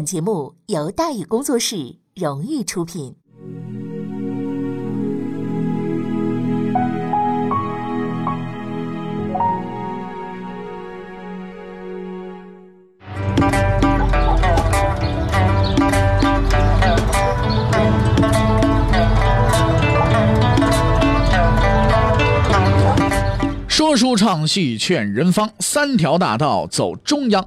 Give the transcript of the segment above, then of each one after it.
本节目由大宇工作室荣誉出品。说书唱戏劝人方，三条大道走中央。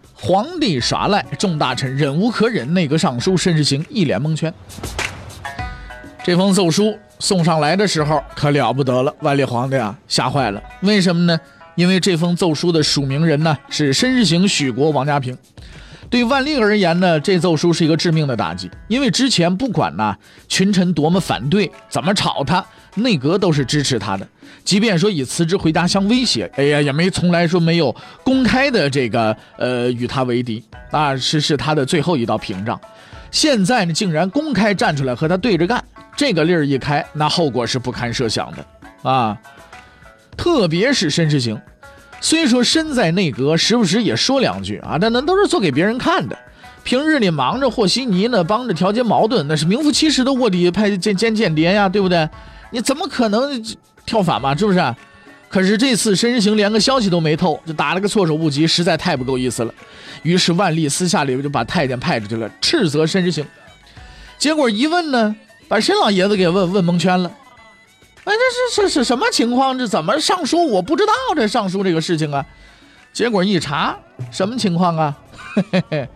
皇帝耍赖，众大臣忍无可忍，内阁尚书申世行一脸蒙圈。这封奏书送上来的时候可了不得了，万历皇帝啊吓坏了。为什么呢？因为这封奏书的署名人呢是申世行、许国、王家平，对万历而言呢，这奏书是一个致命的打击。因为之前不管呢群臣多么反对，怎么吵他，内阁都是支持他的。即便说以辞职回家相威胁，哎呀，也没从来说没有公开的这个呃与他为敌啊，是是他的最后一道屏障。现在呢，竟然公开站出来和他对着干，这个例儿一开，那后果是不堪设想的啊。特别是申时行，虽说身在内阁，时不时也说两句啊，但那都是做给别人看的。平日里忙着和稀泥呢，帮着调节矛盾，那是名副其实的卧底派兼兼间谍呀，对不对？你怎么可能跳反嘛？是不是？可是这次申时行连个消息都没透，就打了个措手不及，实在太不够意思了。于是万历私下里就把太监派出去了，斥责申时行。结果一问呢，把申老爷子给问问蒙圈了。哎，这是是是什么情况？这怎么上书？我不知道这上书这个事情啊。结果一查，什么情况啊？嘿嘿嘿，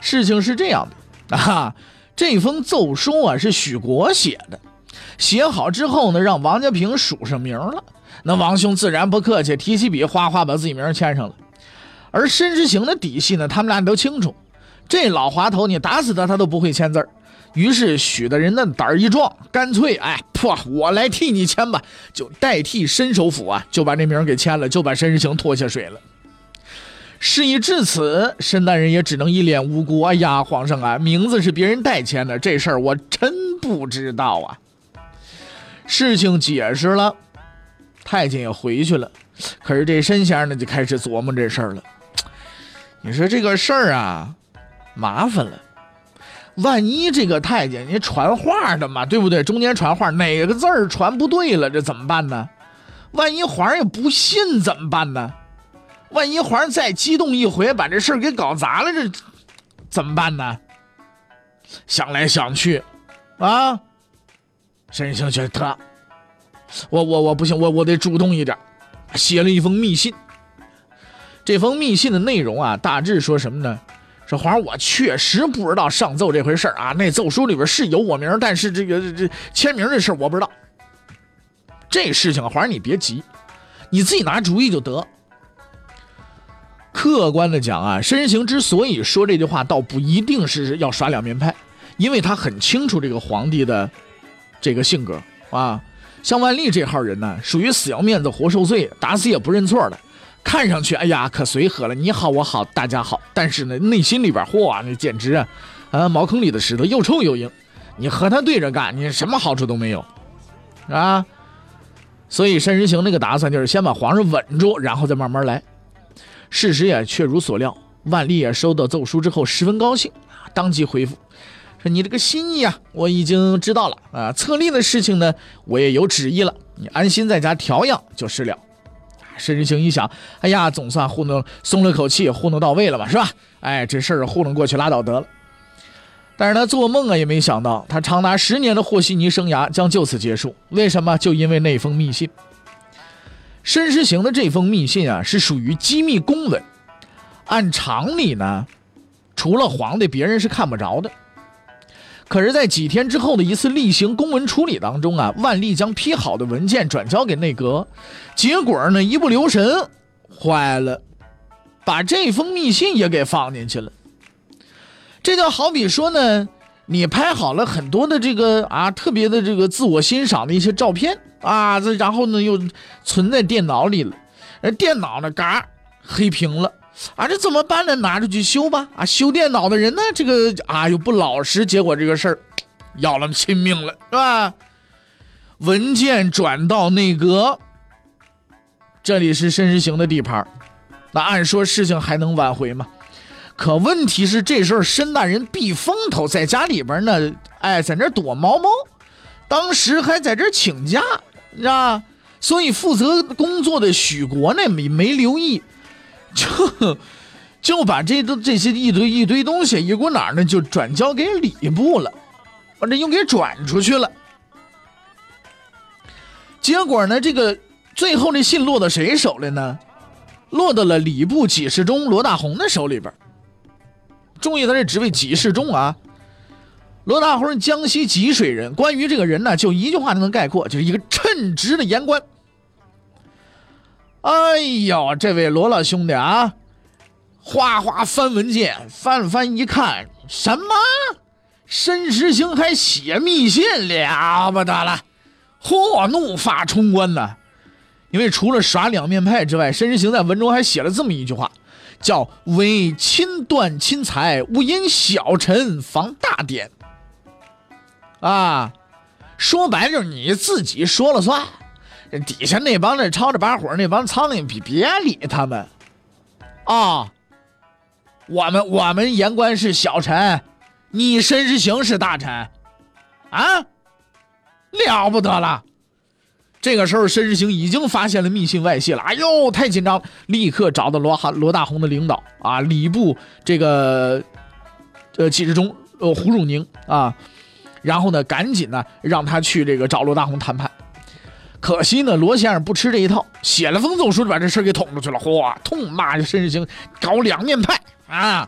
事情是这样的啊，这封奏书啊是许国写的，写好之后呢，让王家平署上名了。那王兄自然不客气，提起笔哗哗把自己名签上了。而申时行的底细呢，他们俩都清楚，这老滑头你打死他，他都不会签字。于是许的人的胆儿一壮，干脆哎，破我来替你签吧，就代替申首府啊，就把这名给签了，就把申时行拖下水了。事已至此，申大人也只能一脸无辜。哎呀，皇上啊，名字是别人代签的，这事儿我真不知道啊。事情解释了，太监也回去了，可是这申先生呢，就开始琢磨这事儿了。你说这个事儿啊，麻烦了。万一这个太监你传话的嘛，对不对？中间传话哪个字儿传不对了，这怎么办呢？万一皇上也不信怎么办呢？万一皇上再激动一回，把这事儿给搞砸了，这怎么办呢？想来想去，啊，申行觉得，我我我不行，我我得主动一点，写了一封密信。这封密信的内容啊，大致说什么呢？说皇上，我确实不知道上奏这回事啊。那奏书里边是有我名，但是这个这签名这事我不知道。这事情啊，皇上你别急，你自己拿主意就得。客观的讲啊，申行之所以说这句话，倒不一定是要耍两面派，因为他很清楚这个皇帝的这个性格啊。像万历这号人呢，属于死要面子活受罪，打死也不认错的。看上去，哎呀，可随和了。你好，我好，大家好。但是呢，内心里边，嚯，那简直啊，啊，茅坑里的石头，又臭又硬。你和他对着干，你什么好处都没有，啊。所以申时行那个打算就是先把皇上稳住，然后再慢慢来。事实也确如所料，万历也收到奏书之后十分高兴，当即回复：“你这个心意啊，我已经知道了啊。册立的事情呢，我也有旨意了，你安心在家调养就是了。”申时行一想，哎呀，总算糊弄松了口气，糊弄到位了嘛，是吧？哎，这事儿糊弄过去拉倒得了。但是他做梦啊也没想到，他长达十年的和稀泥生涯将就此结束。为什么？就因为那封密信。申时行的这封密信啊，是属于机密公文，按常理呢，除了皇帝，别人是看不着的。可是，在几天之后的一次例行公文处理当中啊，万历将批好的文件转交给内阁，结果呢，一不留神，坏了，把这封密信也给放进去了。这就好比说呢，你拍好了很多的这个啊特别的这个自我欣赏的一些照片啊，这然后呢又存在电脑里了，而电脑呢嘎黑屏了啊，这怎么办呢？拿出去修吧啊！修电脑的人呢，这个啊又不老实，结果这个事儿要了亲命了，是吧？文件转到内阁，这里是申时行的地盘，那按说事情还能挽回吗？可问题是，这时候申大人避风头，在家里边呢，哎，在那躲猫猫，当时还在这请假，知道所以负责工作的许国呢，没没留意，就就把这都这些一堆一堆东西一股脑呢，就转交给礼部了，把这又给转出去了。结果呢，这个最后的信落到谁手里呢？落到了礼部给事中罗大红的手里边。注意，他这职位给事中啊？罗大红是，江西吉水人。关于这个人呢，就一句话就能概括，就是一个称职的言官。哎呦，这位罗老兄弟啊，哗哗翻文件，翻了翻一看，什么？申时行还写密信，了不得了！嚯，怒发冲冠呐！因为除了耍两面派之外，申时行在文中还写了这么一句话。叫为亲断亲财，勿因小臣防大典。啊，说白了就是你自己说了算，底下那帮子吵着把火那帮苍蝇，别别理他们。啊，我们我们言官是小臣，你申时行是大臣，啊，了不得了。这个时候，申时行已经发现了密信外泄了。哎呦，太紧张了！立刻找到罗哈罗大红的领导啊，礼部这个呃纪事中呃胡汝宁啊，然后呢，赶紧呢让他去这个找罗大红谈判。可惜呢，罗先生不吃这一套，写了封奏书就把这事给捅出去了。嚯，痛骂申时行搞两面派啊！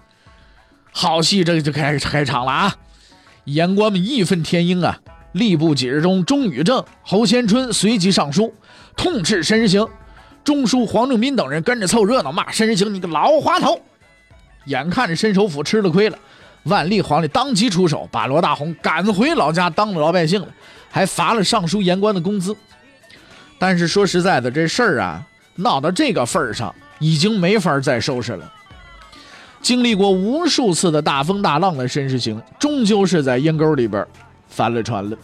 好戏这就开始开场了啊！言官们义愤填膺啊！吏部几日中，钟宇正、侯先春随即上书，痛斥申时行。中书黄正斌等人跟着凑热闹，骂申时行你个老滑头。眼看着申首府吃了亏了，万历皇帝当即出手，把罗大红赶回老家当了老百姓了，还罚了尚书言官的工资。但是说实在的，这事儿啊，闹到这个份上，已经没法再收拾了。经历过无数次的大风大浪的申时行，终究是在阴沟里边。翻了船了。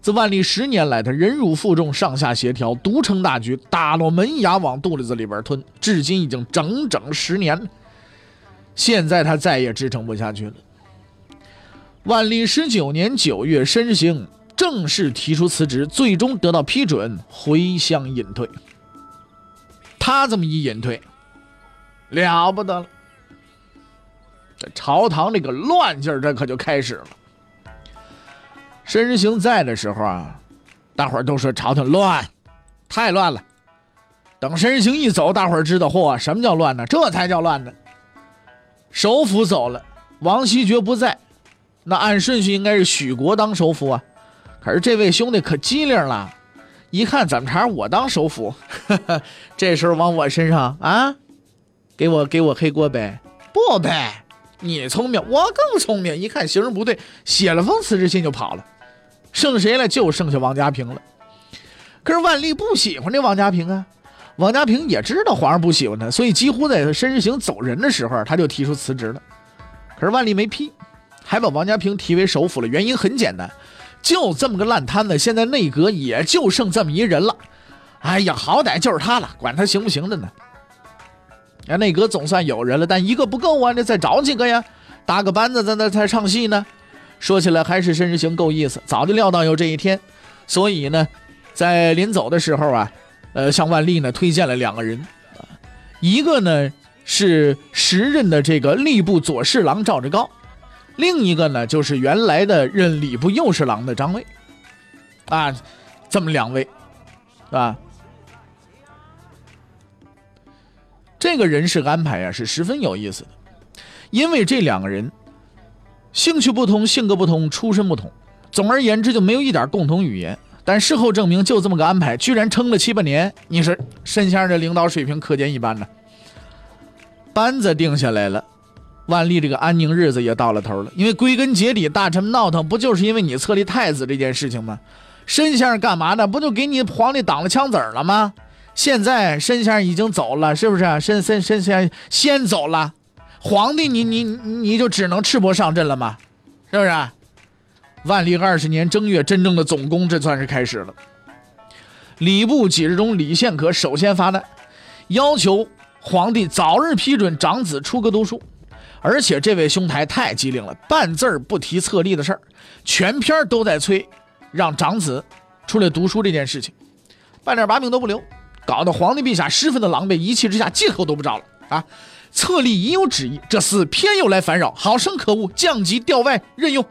自万历十年来，他忍辱负重，上下协调，独撑大局，打落门牙往肚子里边吞，至今已经整整十年。现在他再也支撑不下去了。万历十九年九月，申时行正式提出辞职，最终得到批准，回乡隐退。他这么一隐退，了不得了。这朝堂这个乱劲儿，这可就开始了。申时行在的时候啊，大伙儿都说朝廷乱，太乱了。等申时行一走，大伙儿知道，嚯，什么叫乱呢？这才叫乱呢。首辅走了，王希爵不在，那按顺序应该是许国当首辅啊。可是这位兄弟可机灵了，一看怎么茬我当首辅，这时候往我身上啊，给我给我黑锅呗？不呗，你聪明，我更聪明。一看形势不对，写了封辞职信就跑了。剩谁了？就剩下王家平了。可是万历不喜欢这王家平啊，王家平也知道皇上不喜欢他，所以几乎在他申时行走人的时候，他就提出辞职了。可是万历没批，还把王家平提为首辅了。原因很简单，就这么个烂摊子，现在内阁也就剩这么一人了。哎呀，好歹就是他了，管他行不行的呢？啊，内阁总算有人了，但一个不够啊，得再找几个呀，搭个班子在那才唱戏呢。说起来还是申时行够意思，早就料到有这一天，所以呢，在临走的时候啊，呃，向万历呢推荐了两个人，一个呢是时任的这个吏部左侍郎赵志高，另一个呢就是原来的任礼部右侍郎的张卫，啊，这么两位，啊，这个人事安排啊是十分有意思的，因为这两个人。兴趣不同，性格不同，出身不同，总而言之就没有一点共同语言。但事后证明，就这么个安排，居然撑了七八年。你说申先生这领导水平可见一斑呢。班子定下来了，万历这个安宁日子也到了头了，因为归根结底，大臣闹腾不就是因为你册立太子这件事情吗？申先生干嘛呢？不就给你皇帝挡了枪子儿了吗？现在申先生已经走了，是不是？申申申先生先走了，皇帝你你你就只能赤膊上阵了吗？是不是？万历二十年正月，真正的总攻这算是开始了。礼部几日中李献可首先发难，要求皇帝早日批准长子出阁读书。而且这位兄台太机灵了，半字儿不提册立的事儿，全篇都在催让长子出来读书这件事情，半点把柄都不留，搞得皇帝陛下十分的狼狈，一气之下借口都不找了啊！册立已有旨意，这厮偏又来烦扰，好生可恶，降级调外任用。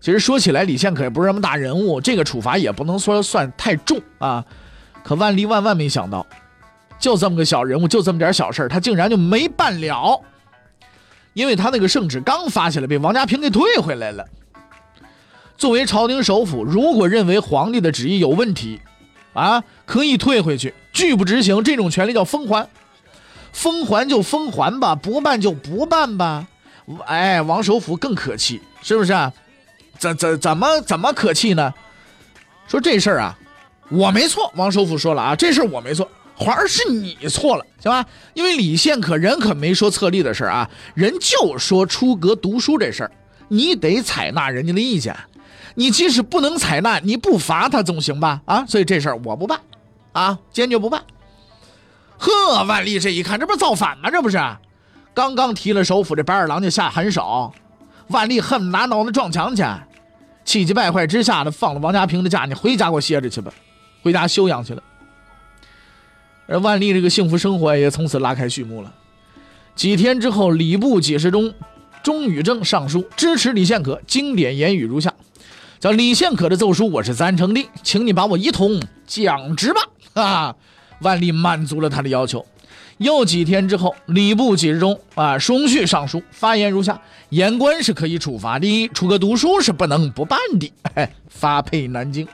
其实说起来，李献可也不是什么大人物，这个处罚也不能说算太重啊。可万历万万没想到，就这么个小人物，就这么点小事他竟然就没办了。因为他那个圣旨刚发下来，被王家平给退回来了。作为朝廷首辅，如果认为皇帝的旨意有问题，啊，可以退回去，拒不执行，这种权利叫封还。封还就封还吧，不办就不办吧。哎，王首辅更可气，是不是啊？怎怎怎么怎么可气呢？说这事儿啊，我没错。王首辅说了啊，这事儿我没错。皇儿是你错了，行吧？因为李献可人可没说册立的事儿啊，人就说出阁读书这事儿，你得采纳人家的意见。你即使不能采纳，你不罚他总行吧？啊，所以这事儿我不办，啊，坚决不办。呵，万历这一看，这不是造反吗？这不是，刚刚提了首辅，这白二郎就下狠手。万历恨不得拿脑袋撞墙去，气急败坏之下的放了王家平的假，你回家给我歇着去吧，回家休养去了。而万历这个幸福生活也从此拉开序幕了。几天之后，礼部给事中钟宇正上书支持李献可，经典言语如下：叫李献可的奏书我是赞成的，请你把我一同降职吧。啊，万历满足了他的要求。又几天之后，礼部几事中啊双续上书发言如下：言官是可以处罚的，出个读书是不能不办的。发配南京。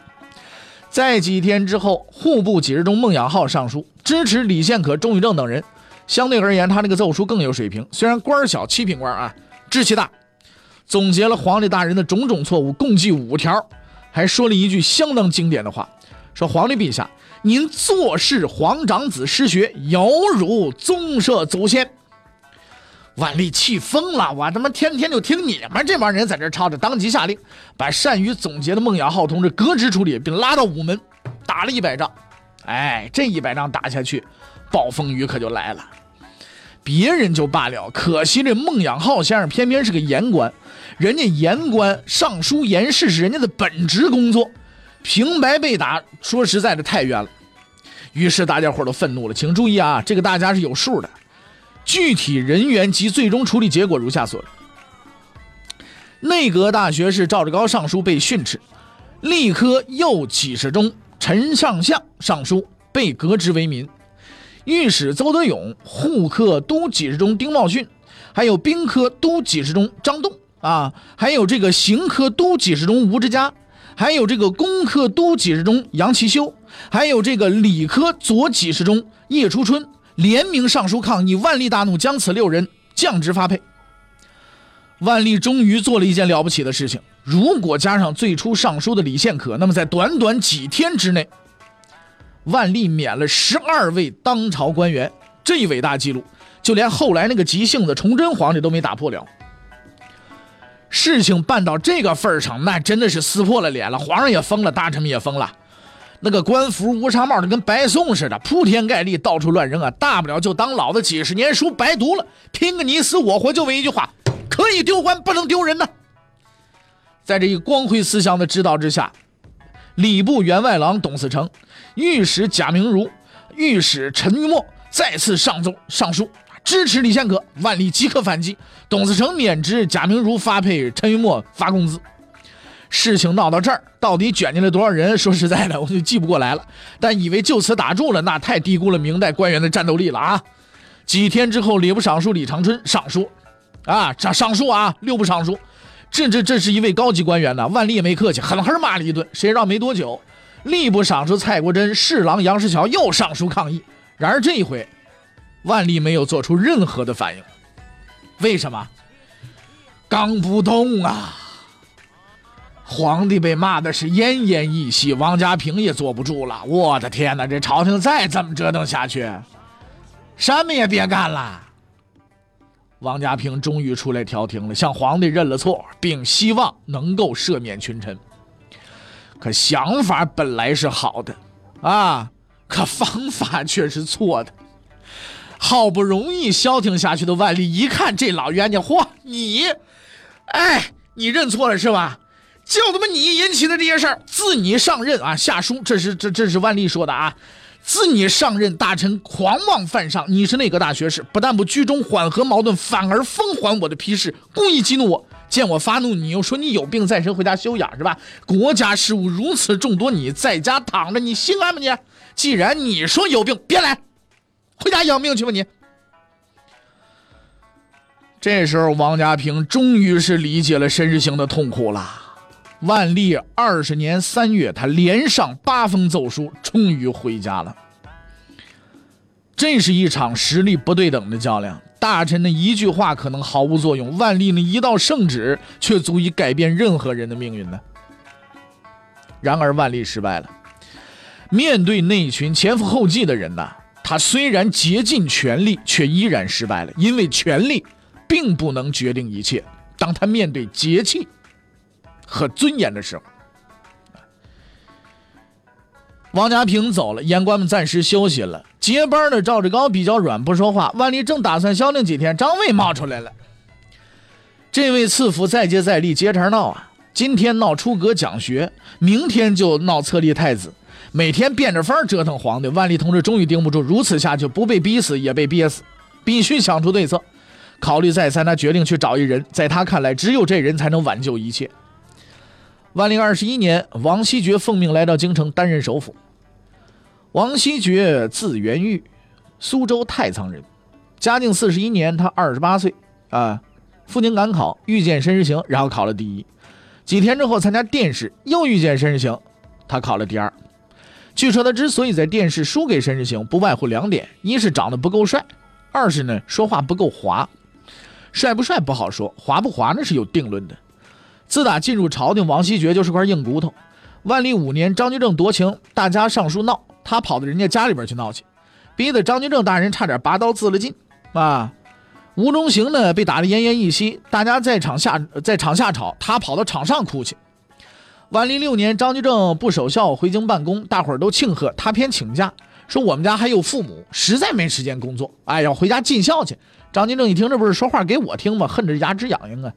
在几天之后，户部几日中孟养浩上书支持李献可、钟宇正等人。相对而言，他那个奏书更有水平。虽然官小，七品官啊，志气大。总结了皇帝大人的种种错误，共计五条，还说了一句相当经典的话：说皇帝陛下，您坐视皇长子失学，有辱宗社祖先。万历气疯了，我他妈天天就听你们这帮人在这吵着，当即下令把善于总结的孟养浩同志革职处理，并拉到午门打了一百仗。哎，这一百仗打下去，暴风雨可就来了。别人就罢了，可惜这孟养浩先生偏偏是个言官，人家言官上书言事是人家的本职工作，平白被打，说实在的太冤了。于是大家伙都愤怒了，请注意啊，这个大家是有数的。具体人员及最终处理结果如下所内阁大学士赵志高上书被训斥，吏科右给事中陈上相上书被革职为民，御史邹德勇、户科都给事中丁茂训，还有兵科都给事中张栋啊，还有这个刑科都给事中吴之嘉，还有这个工科都给事中杨其修，还有这个礼科左给事中叶初春。联名上书抗议，万历大怒，将此六人降职发配。万历终于做了一件了不起的事情。如果加上最初上书的李献可，那么在短短几天之内，万历免了十二位当朝官员，这一伟大记录，就连后来那个急性子崇祯皇帝都没打破了。事情办到这个份上，那真的是撕破了脸了，皇上也疯了，大臣们也疯了。那个官服乌纱帽的跟白送似的，铺天盖地，到处乱扔啊！大不了就当老子几十年书白读了，拼个你死我活，就为一句话：可以丢官，不能丢人呢。在这一光辉思想的指导之下，礼部员外郎董嗣成、御史贾明儒、御史陈玉墨再次上奏上书支持李献可，万历即刻反击，董嗣成免职，贾明儒发配，陈玉墨发工资。事情闹到这儿，到底卷进来多少人？说实在的，我就记不过来了。但以为就此打住了，那太低估了明代官员的战斗力了啊！几天之后，礼部尚书李长春上书，啊，上上书啊，六部尚书，这这这是一位高级官员呢。万历也没客气，狠狠骂了一顿。谁知道没多久，吏部尚书蔡国珍、侍郎杨世桥又上书抗议。然而这一回，万历没有做出任何的反应。为什么？刚不动啊！皇帝被骂的是奄奄一息，王家平也坐不住了。我的天哪，这朝廷再这么折腾下去，什么也别干了。王家平终于出来调停了，向皇帝认了错，并希望能够赦免群臣。可想法本来是好的，啊，可方法却是错的。好不容易消停下去的万历一看这老冤家，嚯，你，哎，你认错了是吧？就他妈你引起的这些事儿，自你上任啊，下书，这是这这是万历说的啊。自你上任，大臣狂妄犯上。你是内阁大学士，不但不居中缓和矛盾，反而封还我的批示，故意激怒我。见我发怒，你又说你有病在身，回家休养是吧？国家事务如此众多，你在家躺着，你心安吗？你既然你说有病，别来，回家养病去吧。你这时候，王家平终于是理解了申时行的痛苦了。万历二十年三月，他连上八封奏书，终于回家了。这是一场实力不对等的较量，大臣的一句话可能毫无作用，万历的一道圣旨却足以改变任何人的命运呢。然而，万历失败了。面对那群前赴后继的人呐，他虽然竭尽全力，却依然失败了，因为权力并不能决定一切。当他面对节气。和尊严的时候，王家平走了，言官们暂时休息了。接班的赵志高比较软，不说话。万历正打算消停几天，张卫冒出来了。这位赐福再接再厉，接茬闹啊！今天闹出阁讲学，明天就闹册立太子，每天变着法折腾皇帝。万历同志终于顶不住，如此下去不被逼死也被憋死，必须想出对策。考虑再三，他决定去找一人，在他看来，只有这人才能挽救一切。万历二十一年，王希爵奉命来到京城担任首辅。王希爵字元玉，苏州太仓人。嘉靖四十一年，他二十八岁啊。赴京赶考，遇见申时行，然后考了第一。几天之后参加殿试，又遇见申时行，他考了第二。据说他之所以在殿试输给申时行，不外乎两点：一是长得不够帅，二是呢说话不够滑。帅不帅不好说，滑不滑那是有定论的。自打进入朝廷，王希爵就是块硬骨头。万历五年，张居正夺情，大家上书闹，他跑到人家家里边去闹去，逼得张居正大人差点拔刀自了尽。啊，吴中行呢被打得奄奄一息，大家在场下在场下吵，他跑到场上哭去。万历六年，张居正不守孝回京办公，大伙儿都庆贺，他偏请假，说我们家还有父母，实在没时间工作，哎，要回家尽孝去。张居正一听，这不是说话给我听吗？恨得牙齿痒痒啊。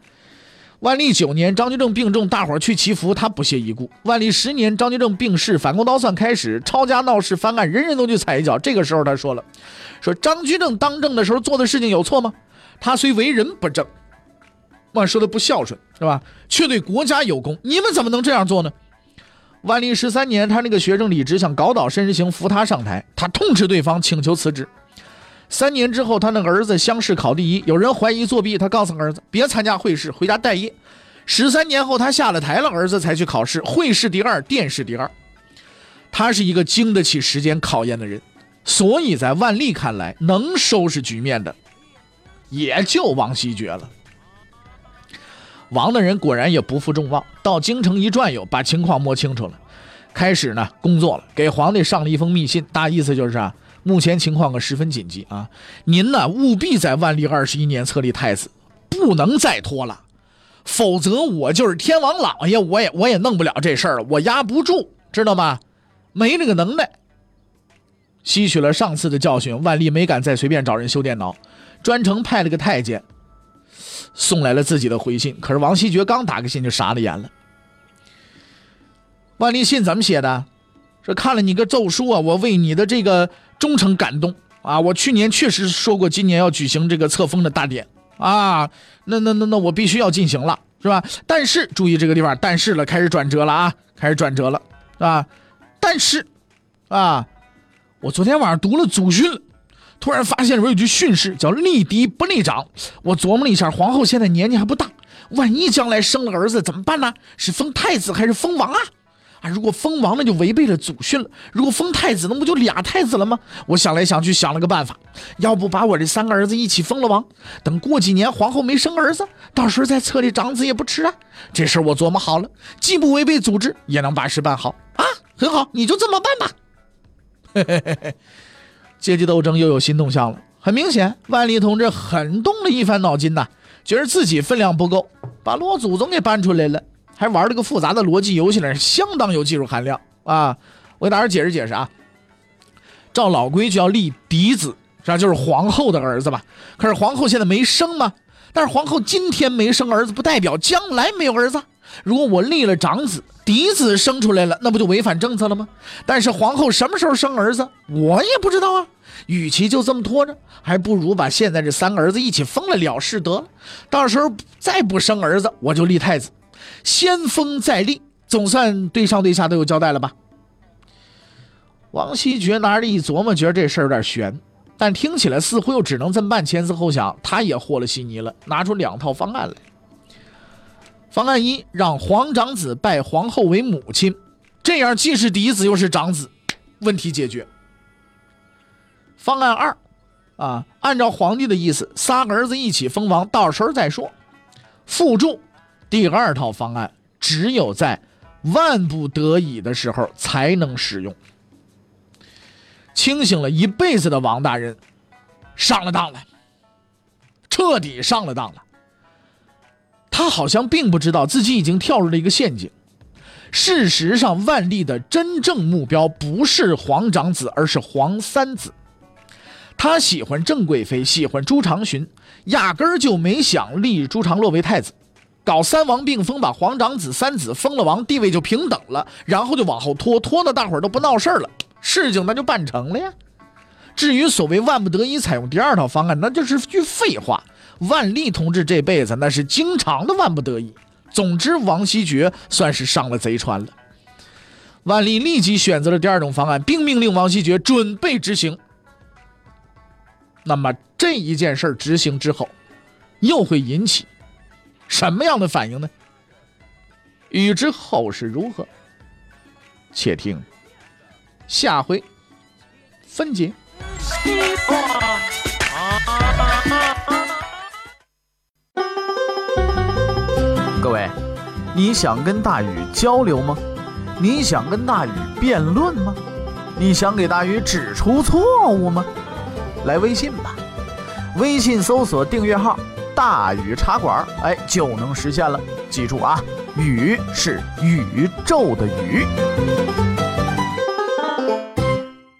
万历九年，张居正病重，大伙儿去祈福，他不屑一顾。万历十年，张居正病逝，反攻倒算开始，抄家闹事翻案，人人都去踩一脚。这个时候，他说了：“说张居正当政的时候做的事情有错吗？他虽为人不正，万说的不孝顺是吧？却对国家有功，你们怎么能这样做呢？”万历十三年，他那个学生李直想搞倒申时行，扶他上台，他痛斥对方，请求辞职。三年之后，他那个儿子乡试考第一，有人怀疑作弊，他告诉儿子别参加会试，回家待业。十三年后，他下了台了，儿子才去考试，会试第二，殿试第二。他是一个经得起时间考验的人，所以在万历看来，能收拾局面的也就王希爵了。王大人果然也不负众望，到京城一转悠，把情况摸清楚了，开始呢工作了，给皇帝上了一封密信，大意思就是啊。目前情况可十分紧急啊！您呢务必在万历二十一年册立太子，不能再拖了，否则我就是天王老爷，我也我也弄不了这事儿了，我压不住，知道吗？没那个能耐。吸取了上次的教训，万历没敢再随便找人修电脑，专程派了个太监送来了自己的回信。可是王希爵刚打开信就傻了眼了。万历信怎么写的？说看了你个奏书啊，我为你的这个忠诚感动啊！我去年确实说过，今年要举行这个册封的大典啊，那那那那我必须要进行了，是吧？但是注意这个地方，但是了，开始转折了啊，开始转折了啊！但是啊，我昨天晚上读了祖训，突然发现里边有句训示叫“立嫡不立长”。我琢磨了一下，皇后现在年纪还不大，万一将来生了儿子怎么办呢？是封太子还是封王啊？如果封王，那就违背了祖训了；如果封太子，那不就俩太子了吗？我想来想去，想了个办法，要不把我这三个儿子一起封了王，等过几年皇后没生儿子，到时候再册立长子也不迟啊。这事儿我琢磨好了，既不违背祖制，也能把事办好啊。很好，你就这么办吧。嘿嘿嘿嘿，阶级斗争又有新动向了。很明显，万历同志很动了一番脑筋呐，觉得自己分量不够，把罗祖宗给搬出来了。还玩了个复杂的逻辑游戏呢，相当有技术含量啊！我给大家解释解释啊。照老规矩要立嫡子，这就是皇后的儿子吧？可是皇后现在没生嘛？但是皇后今天没生儿子，不代表将来没有儿子。如果我立了长子，嫡子生出来了，那不就违反政策了吗？但是皇后什么时候生儿子，我也不知道啊。与其就这么拖着，还不如把现在这三个儿子一起封了了事得了。到时候再不生儿子，我就立太子。先锋再立，总算对上对下都有交代了吧？王希爵拿着一琢磨，觉得这事儿有点悬，但听起来似乎又只能这么办。前思后想，他也和了稀泥了，拿出两套方案来。方案一，让皇长子拜皇后为母亲，这样既是嫡子又是长子，问题解决。方案二，啊，按照皇帝的意思，仨儿子一起封王，到时候再说。附注。第二套方案只有在万不得已的时候才能使用。清醒了一辈子的王大人上了当了，彻底上了当了。他好像并不知道自己已经跳入了一个陷阱。事实上，万历的真正目标不是皇长子，而是皇三子。他喜欢郑贵妃，喜欢朱长洵，压根儿就没想立朱常洛为太子。搞三王并封，把皇长子、三子封了王，地位就平等了，然后就往后拖，拖的大伙儿都不闹事儿了，事情那就办成了呀。至于所谓万不得已采用第二套方案，那就是句废话。万历同志这辈子那是经常的万不得已。总之，王希爵算是上了贼船了。万历立即选择了第二种方案，并命令王希爵准备执行。那么这一件事执行之后，又会引起？什么样的反应呢？欲知后事如何，且听下回分解。各位，你想跟大禹交流吗？你想跟大禹辩论吗？你想给大禹指出错误吗？来微信吧，微信搜索订阅号。大禹茶馆，哎，就能实现了。记住啊，宇是宇宙的宇。